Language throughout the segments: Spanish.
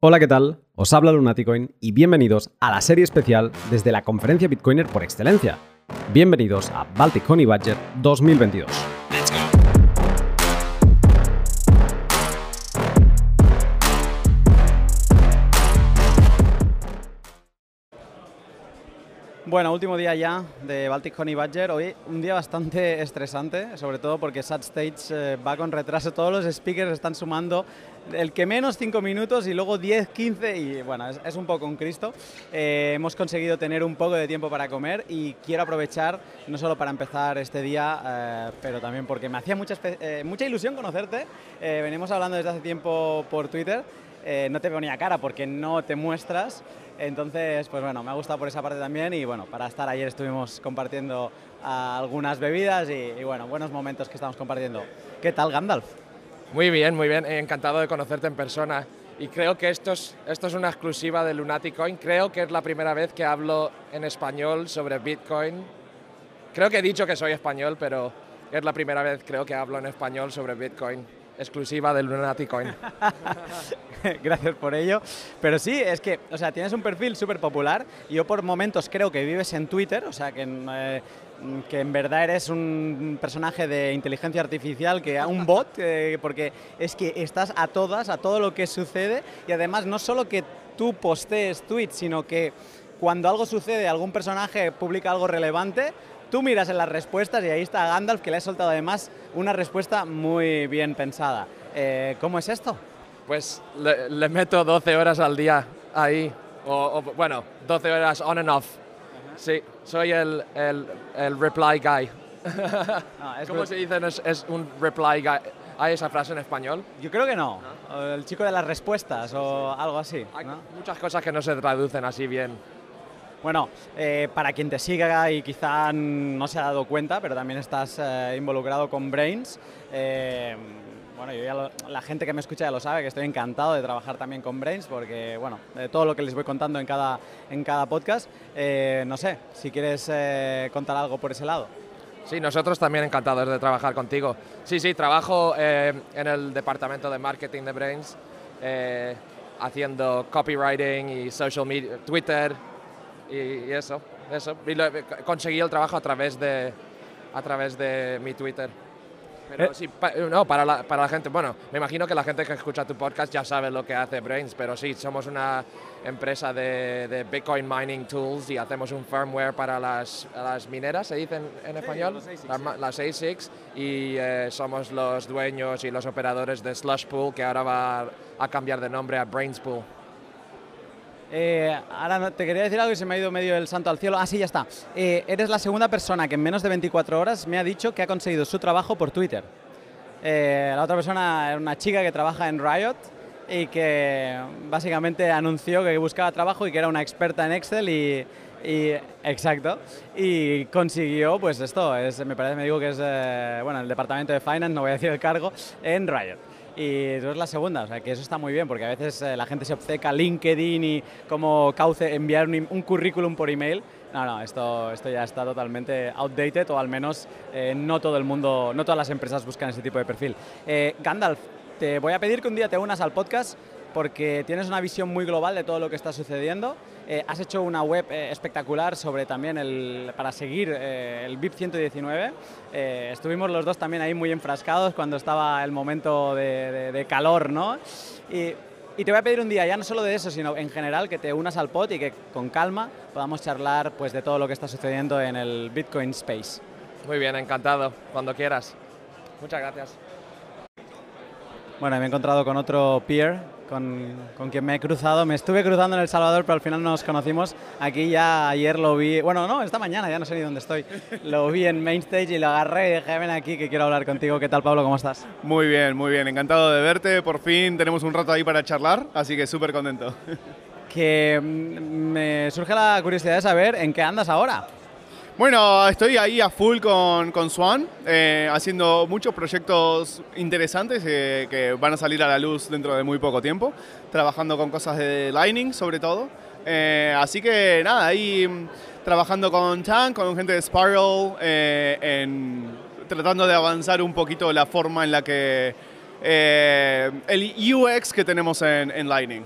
Hola, ¿qué tal? Os habla Lunaticoin y bienvenidos a la serie especial desde la conferencia Bitcoiner por excelencia. Bienvenidos a Baltic Honey Budget 2022. Bueno, último día ya de Baltic Honey Badger. Hoy un día bastante estresante, sobre todo porque Sat Stage eh, va con retraso. Todos los speakers están sumando el que menos 5 minutos y luego 10, 15 y bueno, es, un poco un Cristo. Eh, hemos conseguido tener un poco de tiempo para comer y quiero aprovechar no solo para empezar este día, eh, pero también porque me hacía mucha, mucha ilusión conocerte. venimos hablando desde hace tiempo por Twitter. no te veo ni a cara porque no te muestras, entonces, pues bueno, me ha gustado por esa parte también y bueno, para estar ayer estuvimos compartiendo ah, algunas bebidas y, bueno, buenos momentos que estamos compartiendo. ¿Qué tal, Gandalf? Muy bien, muy bien, encantado de conocerte en persona. Y creo que esto es, esto es una exclusiva de Lunatic Coin. Creo que es la primera vez que hablo en español sobre Bitcoin. Creo que he dicho que soy español, pero es la primera vez creo que hablo en español sobre Bitcoin exclusiva del Lunatic Coin. Gracias por ello. Pero sí, es que, o sea, tienes un perfil súper popular. Yo por momentos creo que vives en Twitter, o sea, que, eh, que en verdad eres un personaje de inteligencia artificial, que un bot, eh, porque es que estás a todas, a todo lo que sucede, y además no solo que tú postees tweets, sino que cuando algo sucede, algún personaje publica algo relevante, Tú miras en las respuestas y ahí está Gandalf que le ha soltado además una respuesta muy bien pensada. Eh, ¿Cómo es esto? Pues le, meto 12 horas al día ahí, o, bueno, 12 horas on and off. Sí, soy el, el, reply guy. ¿Cómo se dice? Es, un reply guy. ¿Hay esa frase en español? Yo creo que no. El chico de las respuestas o algo así. Hay muchas cosas que no se traducen así bien. Bueno, eh, para quien te siga y quizá no se ha dado cuenta, pero también estás eh, involucrado con Brains. Eh, bueno, yo la gente que me escucha ya lo sabe, que estoy encantado de trabajar también con Brains, porque, bueno, todo lo que les voy contando en cada, en cada podcast, no sé, si quieres contar algo por ese lado. Sí, nosotros también encantados de trabajar contigo. Sí, sí, trabajo en el departamento de marketing de Brains, haciendo copywriting y social media, Twitter, y, eso, eso. Y conseguí el trabajo a través de, a través de mi Twitter. Pero eh. sí, no, para la, para la gente, bueno, me imagino que la gente que escucha tu podcast ya sabe lo que hace Brains, pero sí, somos una empresa de, de Bitcoin Mining Tools y hacemos un firmware para las, las mineras, se dice en, español, las, ASICs, y eh, somos los dueños y los operadores de Slush Pool, que ahora va a cambiar de nombre a Brains Pool. Eh, ahora te quería decir algo y se me ha ido medio el santo al cielo. Ah, sí, ya está. Eh, eres la segunda persona que en menos de 24 horas me ha dicho que ha conseguido su trabajo por Twitter. Eh, la otra persona era una chica que trabaja en Riot y que básicamente anunció que buscaba trabajo y que era una experta en Excel y, exacto y consiguió pues esto es me parece me digo que es bueno el departamento de finance no voy a decir el cargo en Riot y tú es la segunda, o sea que eso está muy bien porque a veces eh, la gente se obceca LinkedIn y cómo cauce enviar un, currículum por email. No, no, esto, esto ya está totalmente outdated o al menos eh, no todo el mundo, no todas las empresas buscan ese tipo de perfil. Eh, Gandalf, te voy a pedir que un día te unas al podcast porque tienes una visión muy global de todo lo que está sucediendo. Eh, has hecho una web eh, espectacular sobre también el, para seguir eh, el VIP 119. estuvimos los dos también ahí muy enfrascados cuando estaba el momento de, calor, ¿no? Y, y, te voy a pedir un día, ya no solo de eso, sino en general, que te unas al pod y que con calma podamos charlar pues, de todo lo que está sucediendo en el Bitcoin Space. Muy bien, encantado, cuando quieras. Muchas gracias. Bueno, me he encontrado con otro peer con, con, quien me he cruzado. Me estuve cruzando en El Salvador, pero al final no nos conocimos. Aquí ya ayer lo vi, bueno, no, esta mañana, ya no sé ni dónde estoy. Lo vi en Mainstage y lo agarré y dije, ven aquí que quiero hablar contigo. ¿Qué tal, Pablo? ¿Cómo estás? Muy bien, muy bien. Encantado de verte. Por fin tenemos un rato ahí para charlar, así que súper contento. Que mm, me surge la curiosidad de saber en qué andas ahora. Bueno, estoy ahí a full con, con Swan, eh, haciendo muchos proyectos interesantes eh, que van a salir a la luz dentro de muy poco tiempo, trabajando con cosas de Lightning sobre todo. Eh, así que nada, ahí mm, trabajando con Tank, con gente de Spiral, tratando de avanzar un poquito la forma en la que el UX que tenemos en, en Lightning.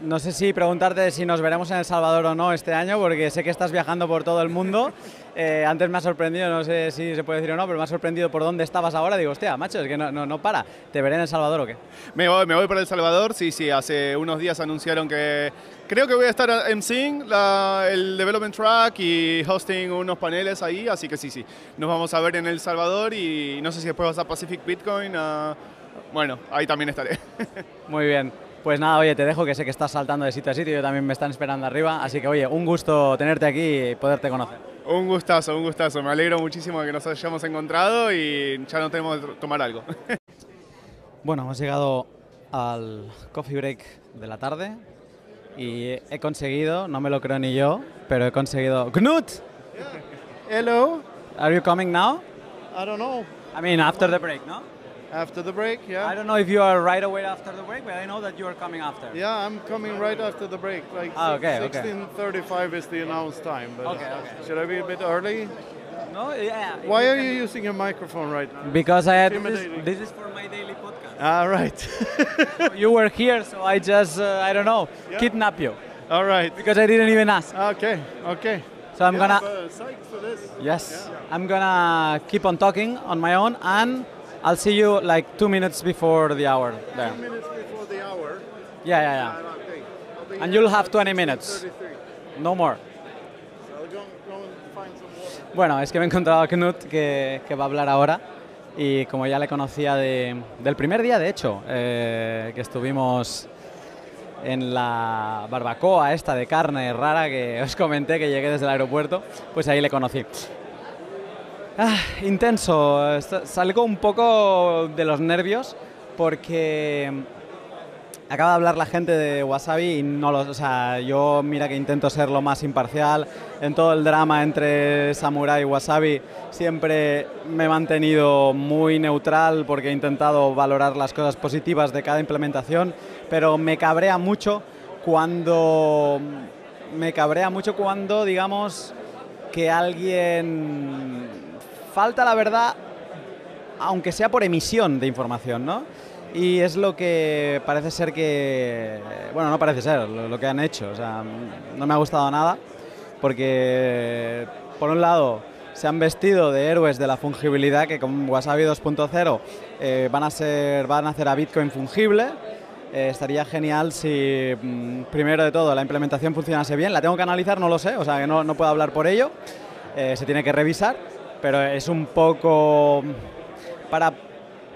No sé si preguntarte si nos veremos en El Salvador o no este año, porque sé que estás viajando por todo el mundo. Eh, antes me ha sorprendido, no sé si se puede decir o no, pero me ha sorprendido por dónde estabas ahora. Digo, hostia, macho, es que no, no, no para. ¿Te veré en El Salvador o qué? Me voy, me voy para El Salvador, sí, sí, hace unos días anunciaron que creo que voy a estar emceeing la, el development track y hosting unos paneles ahí, así que sí, sí, nos vamos a ver en El Salvador y no sé si después vas a Pacific Bitcoin, a- bueno, ahí también estaré. Muy bien. Pues nada, oye, te dejo que sé que estás saltando de sitio a sitio, yo también me están esperando arriba, así que oye, un gusto tenerte aquí y poderte conocer. un gustazo, un gustazo, me alegro muchísimo de que nos hayamos encontrado y ya no tenemos que tomar algo. Bueno, hemos llegado al coffee break de la tarde y he conseguido, no me lo creo ni yo, pero he conseguido... ¡Knut! Hello. Are you coming now? I don't know. I mean, after the break, no? After the break, yeah. I don't know if you are right away after the break, but I know that you are coming after. Yeah, I'm coming right after the break. Like Ah, okay, okay. 16:35 is the announced time. But Okay, okay. Should I be a bit early? No, yeah. Why are you using your microphone right now? Because I had this, this is for my daily podcast. All right. you were here, so I just, uh, I don't know, Yeah. kidnap you. All right. Because I didn't even ask. Okay. Okay. So I'm Yeah, gonna, but psyched for this. yes, I'm gonna keep on talking on my own and I'll see you like two minutes before the hour there. Two minutes before the hour. Yeah, yeah, yeah. Ah, okay. And you'll have at 20 minutes. 16:33. No more. Bueno, es que me he encontrado a Knut que, que va a hablar ahora y como ya le conocía de- del primer día, de hecho, eh, que estuvimos en la barbacoa esta de carne rara que os comenté que llegué desde el aeropuerto, pues ahí le conocí. Ah, intenso, salgo un poco de los nervios porque acaba de hablar la gente de Wasabi y no lo, o sea, yo mira que intento ser lo más imparcial en todo el drama entre Samurai y Wasabi. Siempre me he mantenido muy neutral porque he intentado valorar las cosas positivas de cada implementación, pero me cabrea mucho cuando me cabrea mucho cuando digamos que alguien falta la verdad aunque sea por emisión de información, ¿no? Y es lo que parece ser que, bueno, no parece ser, lo, que han hecho. O sea, no me ha gustado nada, porque por un lado se han vestido de héroes de la fungibilidad, que con Wasabi 2.0 eh, van, a ser, van a hacer a Bitcoin fungible. Eh, estaría genial si, mm, primero de todo, la implementación funcionase bien. La tengo que analizar, no lo sé, o sea, que no, no puedo hablar por ello. Eh, se tiene que revisar, pero es un poco para,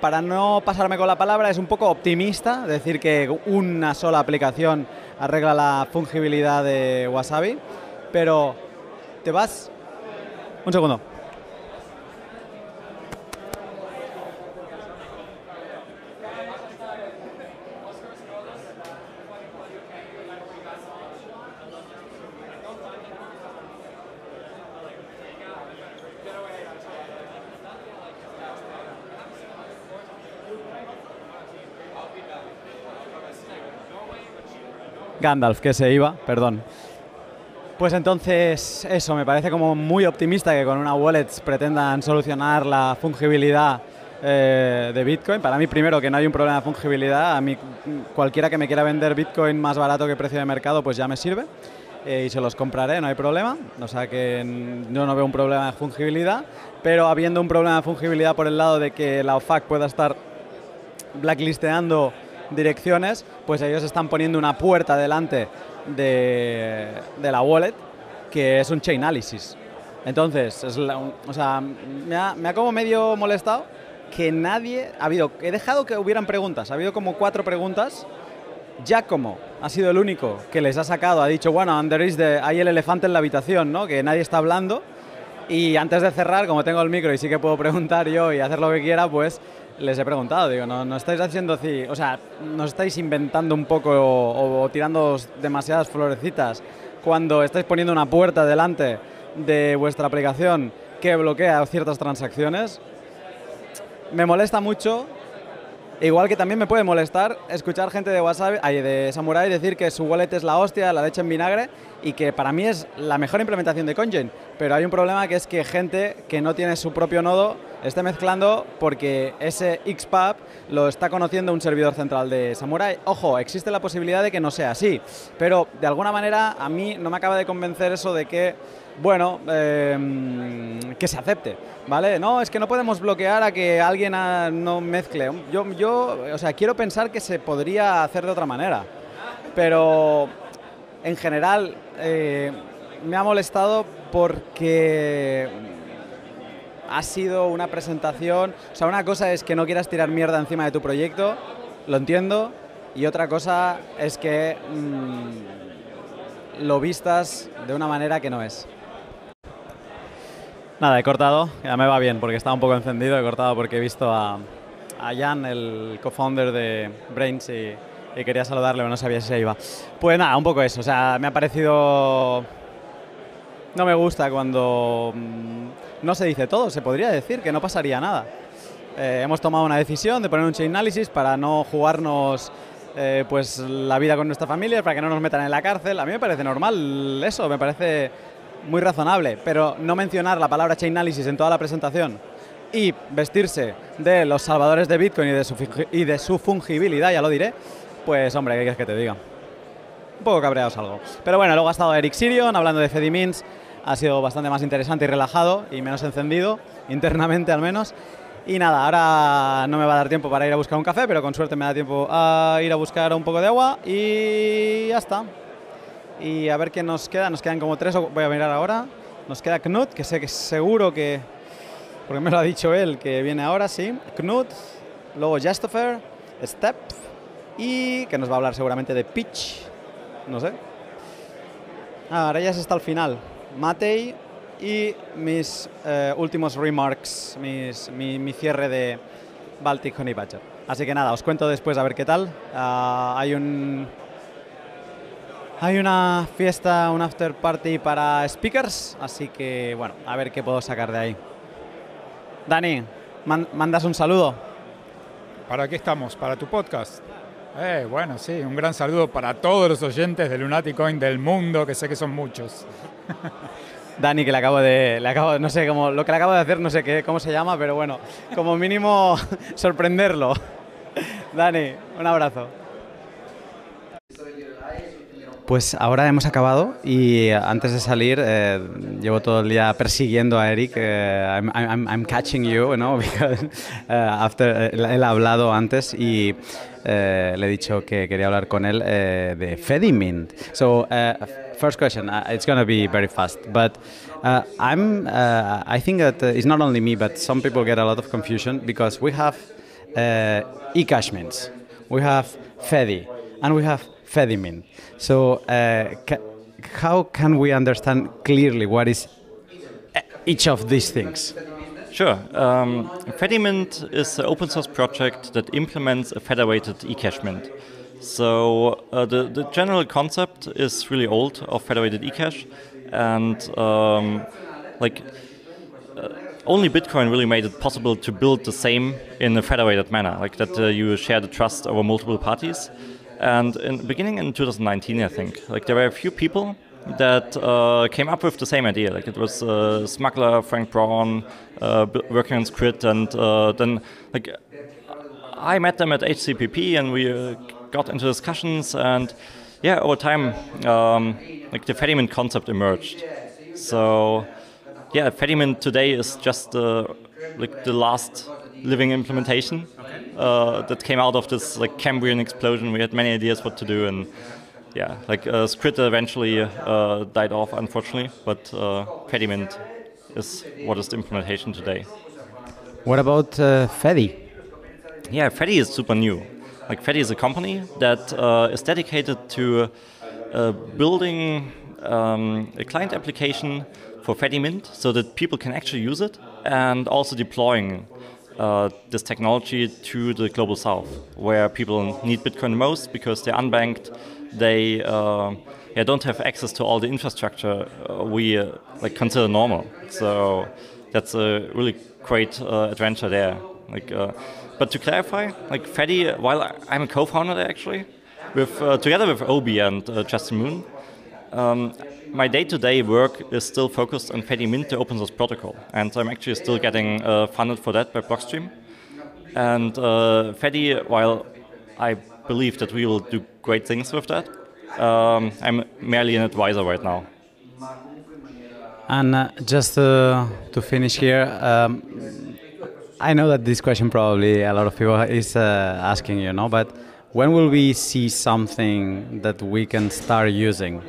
para no pasarme con la palabra, es un poco optimista decir que una sola aplicación arregla la fungibilidad de Wasabi, pero te vas... Un segundo. Gandalf, que se iba, perdón. Pues entonces, eso, me parece como muy optimista que con una wallet pretendan solucionar la fungibilidad eh, de Bitcoin. Para mí, primero, que no hay un problema de fungibilidad. A mí, cualquiera que me quiera vender Bitcoin más barato que precio de mercado, pues ya me sirve. Eh, y se los compraré, no hay problema. O sea que yo no veo un problema de fungibilidad. Pero habiendo un problema de fungibilidad por el lado de que la OFAC pueda estar blacklisteando direcciones, pues ellos están poniendo una puerta delante de, de la wallet que es un chain analysis. Entonces, es la- o sea, me ha, me ha como medio molestado que nadie ha habido. He dejado que hubieran preguntas, ha habido como cuatro preguntas. Giacomo ha sido el único que les ha sacado, ha dicho, bueno, there is the- hay el elefante en la habitación, ¿no? Que nadie está hablando. Y antes de cerrar, como tengo el micro y sí que puedo preguntar yo y hacer lo que quiera, pues les he preguntado, digo, no, no estáis haciendo, ci- o sea, no estáis inventando un poco o, tirando demasiadas florecitas cuando estáis poniendo una puerta delante de vuestra aplicación que bloquea ciertas transacciones. Me molesta mucho, igual que también me puede molestar escuchar gente de WhatsApp, de Samurai decir que su wallet es la hostia, la leche en vinagre y que para mí es la mejor implementación de CoinJoin. Pero hay un problema que es que gente que no tiene su propio nodo esté mezclando porque ese XPub lo está conociendo un servidor central de Samurai. Ojo, existe la posibilidad de que no sea así, pero de alguna manera a mí no me acaba de convencer eso de que, bueno, eh, que se acepte, ¿vale? No, es que no podemos bloquear a que alguien ah, no mezcle. Yo, yo, o sea, quiero pensar que se podría hacer de otra manera, pero en general eh, me ha molestado porque ha sido una presentación, o sea, una cosa es que no quieras tirar mierda encima de tu proyecto, lo entiendo, y otra cosa es que mm, lo vistas de una manera que no es. Nada, he cortado, ya me va bien porque estaba un poco encendido, he cortado porque he visto a, Jan, el co-founder de Brains, y, y quería saludarle, pero no sabía si se iba. Pues nada, un poco eso, o sea, me ha parecido... No me gusta cuando mm, no se dice todo, se podría decir que no pasaría nada. Eh, hemos tomado una decisión de poner un chain analysis para no jugarnos eh, pues la vida con nuestra familia, para que no nos metan en la cárcel. A mí me parece normal eso, me parece muy razonable, pero no mencionar la palabra chain analysis en toda la presentación y vestirse de los salvadores de Bitcoin y de su, y de su fungibilidad, ya lo diré, pues hombre, ¿qué quieres que te diga? Un poco cabreados algo. Pero bueno, luego ha estado Eric Sirion hablando de Fedimins, ha sido bastante más interesante y relajado y menos encendido, internamente al menos. Y nada, ahora no me va a dar tiempo para ir a buscar un café, pero con suerte me da tiempo a ir a buscar un poco de agua y ya está. Y a ver qué nos queda, nos quedan como tres, voy a mirar ahora. Nos queda Knut, que sé que seguro que, porque me lo ha dicho él, que viene ahora, sí. Knut, luego Jastofer, Step y que nos va a hablar seguramente de Pitch, no sé. Ah, ahora ya es hasta el final. Matei y mis eh, últimos remarks, mis- mi, mi cierre de Baltic Honey Badger. Así que nada, os cuento después a ver qué tal. Ah, hay un hay una fiesta, un after party para speakers, así que bueno, a ver qué puedo sacar de ahí. Dani, man- mandas un saludo. ¿Para qué estamos? ¿Para tu podcast? Eh, bueno, sí, un gran saludo para todos los oyentes de Lunaticoin del mundo, que sé que son muchos. Dani, que le acabo de, le acabo, no sé cómo, lo que le acabo de hacer, no sé qué, cómo se llama, pero bueno, como mínimo sorprenderlo. Dani, un abrazo. Pues ahora hemos acabado y antes de salir eh, llevo todo el día persiguiendo a Eric. eh, I'm, catching you, ¿no? Because, eh, after, él, ha hablado antes y eh, le he dicho que quería hablar con él eh, de Fedimint. So, uh, first question, uh, it's going to be very fast, but uh, I'm, uh, I think that uh, it's not only me, but some people get a lot of confusion because we have eCash we have Fedi, and we have Fedimint. So, uh, ca- how can we understand clearly what is e- each of these things? Sure. Um, Fedimint is an open source project that implements a federated eCash mint. So uh, the, the general concept is really old of federated eCash, and um, like uh, only Bitcoin really made it possible to build the same in a federated manner, like that uh, you share the trust over multiple parties. And in beginning in 2019, I think, like there were a few people that uh, came up with the same idea. Like it was uh, Smuggler, Frank Braun, uh, working on Squid, and uh, then like I met them at HCPP and we uh, got into discussions and yeah, over time, um, like the Fedimint concept emerged. So yeah, Fedimint today is just uh, like the last living implementation uh, that came out of this like Cambrian explosion. We had many ideas what to do and yeah, like uh, Scrit eventually uh, died off unfortunately, but uh, Fedimint is what is the implementation today. What about uh, Fedi? Yeah, Fedi is super new. Like Fedi is a company that uh, is dedicated to uh, building um, a client application for Fedimint so that people can actually use it, and also deploying uh, this technology to the global south, where people need Bitcoin most because they're unbanked, they uh, yeah, don't have access to all the infrastructure uh, we uh, like consider normal. So that's a really great uh, adventure there. Like, but to clarify, like Fedi, while I'm a co-founder actually, with together with Obi and Justin Moon, um, my day-to-day work is still focused on Fedi Mint, the open source protocol, and I'm actually still getting uh, funded for that by Blockstream. And uh, while I believe that we will do great things with that, um, I'm merely an advisor right now. And uh, just to finish here, um, I know that this question probably a lot of people is uh, asking, you know, but when will we see something that we can start using?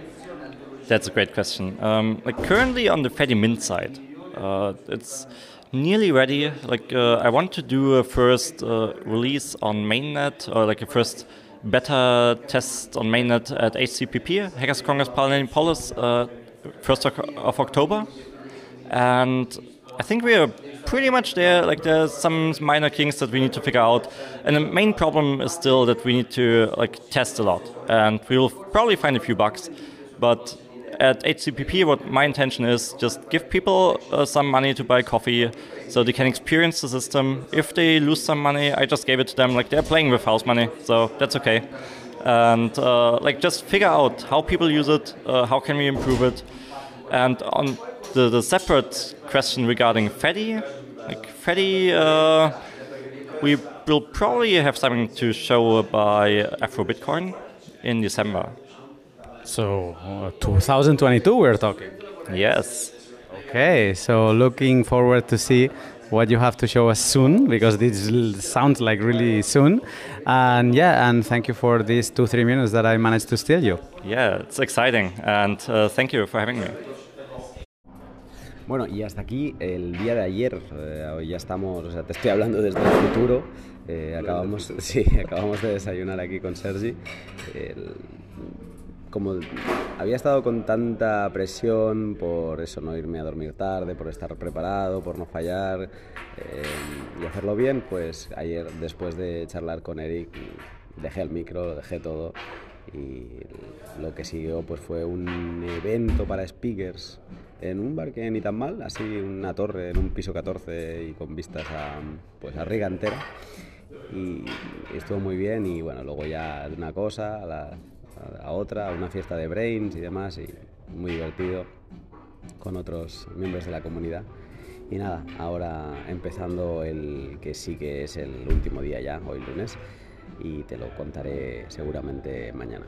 That's a great question. Um, like currently on the Fedi Mint side, uh, it's nearly ready. Like uh, I want to do a first uh, release on mainnet or like a first beta test on mainnet at HCPP, Hackers Congress Polis, uh, first of, October, and I think we are pretty much there. Like there's some minor kinks that we need to figure out, and the main problem is still that we need to like test a lot, and we'll probably find a few bugs. But at HCPP, what my intention is just give people uh, some money to buy coffee, so they can experience the system. If they lose some money, I just gave it to them. Like they're playing with house money, so that's okay. And uh, like just figure out how people use it, uh, how can we improve it, and on the, the separate question regarding Fedi, like Fedi, uh, we will probably have something to show by Afro Bitcoin in December. So, uh, 2022 we're talking. Yes. Okay, so looking forward to see what you have to show us soon because this sounds like really soon. And yeah, and thank you for these two, three minutes that I managed to steal you. Yeah, it's exciting, and uh, thank you for having me. Bueno, y hasta aquí el día de ayer. Eh, hoy ya estamos, o sea, te estoy hablando desde el futuro. Eh, acabamos, sí, acabamos de desayunar aquí con Sergi. El- como había estado con tanta presión por eso, no irme a dormir tarde, por estar preparado, por no fallar eh, y hacerlo bien, pues ayer después de charlar con Eric dejé el micro, lo dejé todo y lo que siguió pues fue un evento para speakers en un bar que ni tan mal, así una torre en un piso 14 y con vistas a, pues, a Riga entera. Y estuvo muy bien y bueno, luego ya de una cosa a, la- a otra, a una fiesta de brains y demás y muy divertido con otros miembros de la comunidad. Y nada, ahora empezando el que sí que es el último día ya, hoy lunes, y te lo contaré seguramente mañana.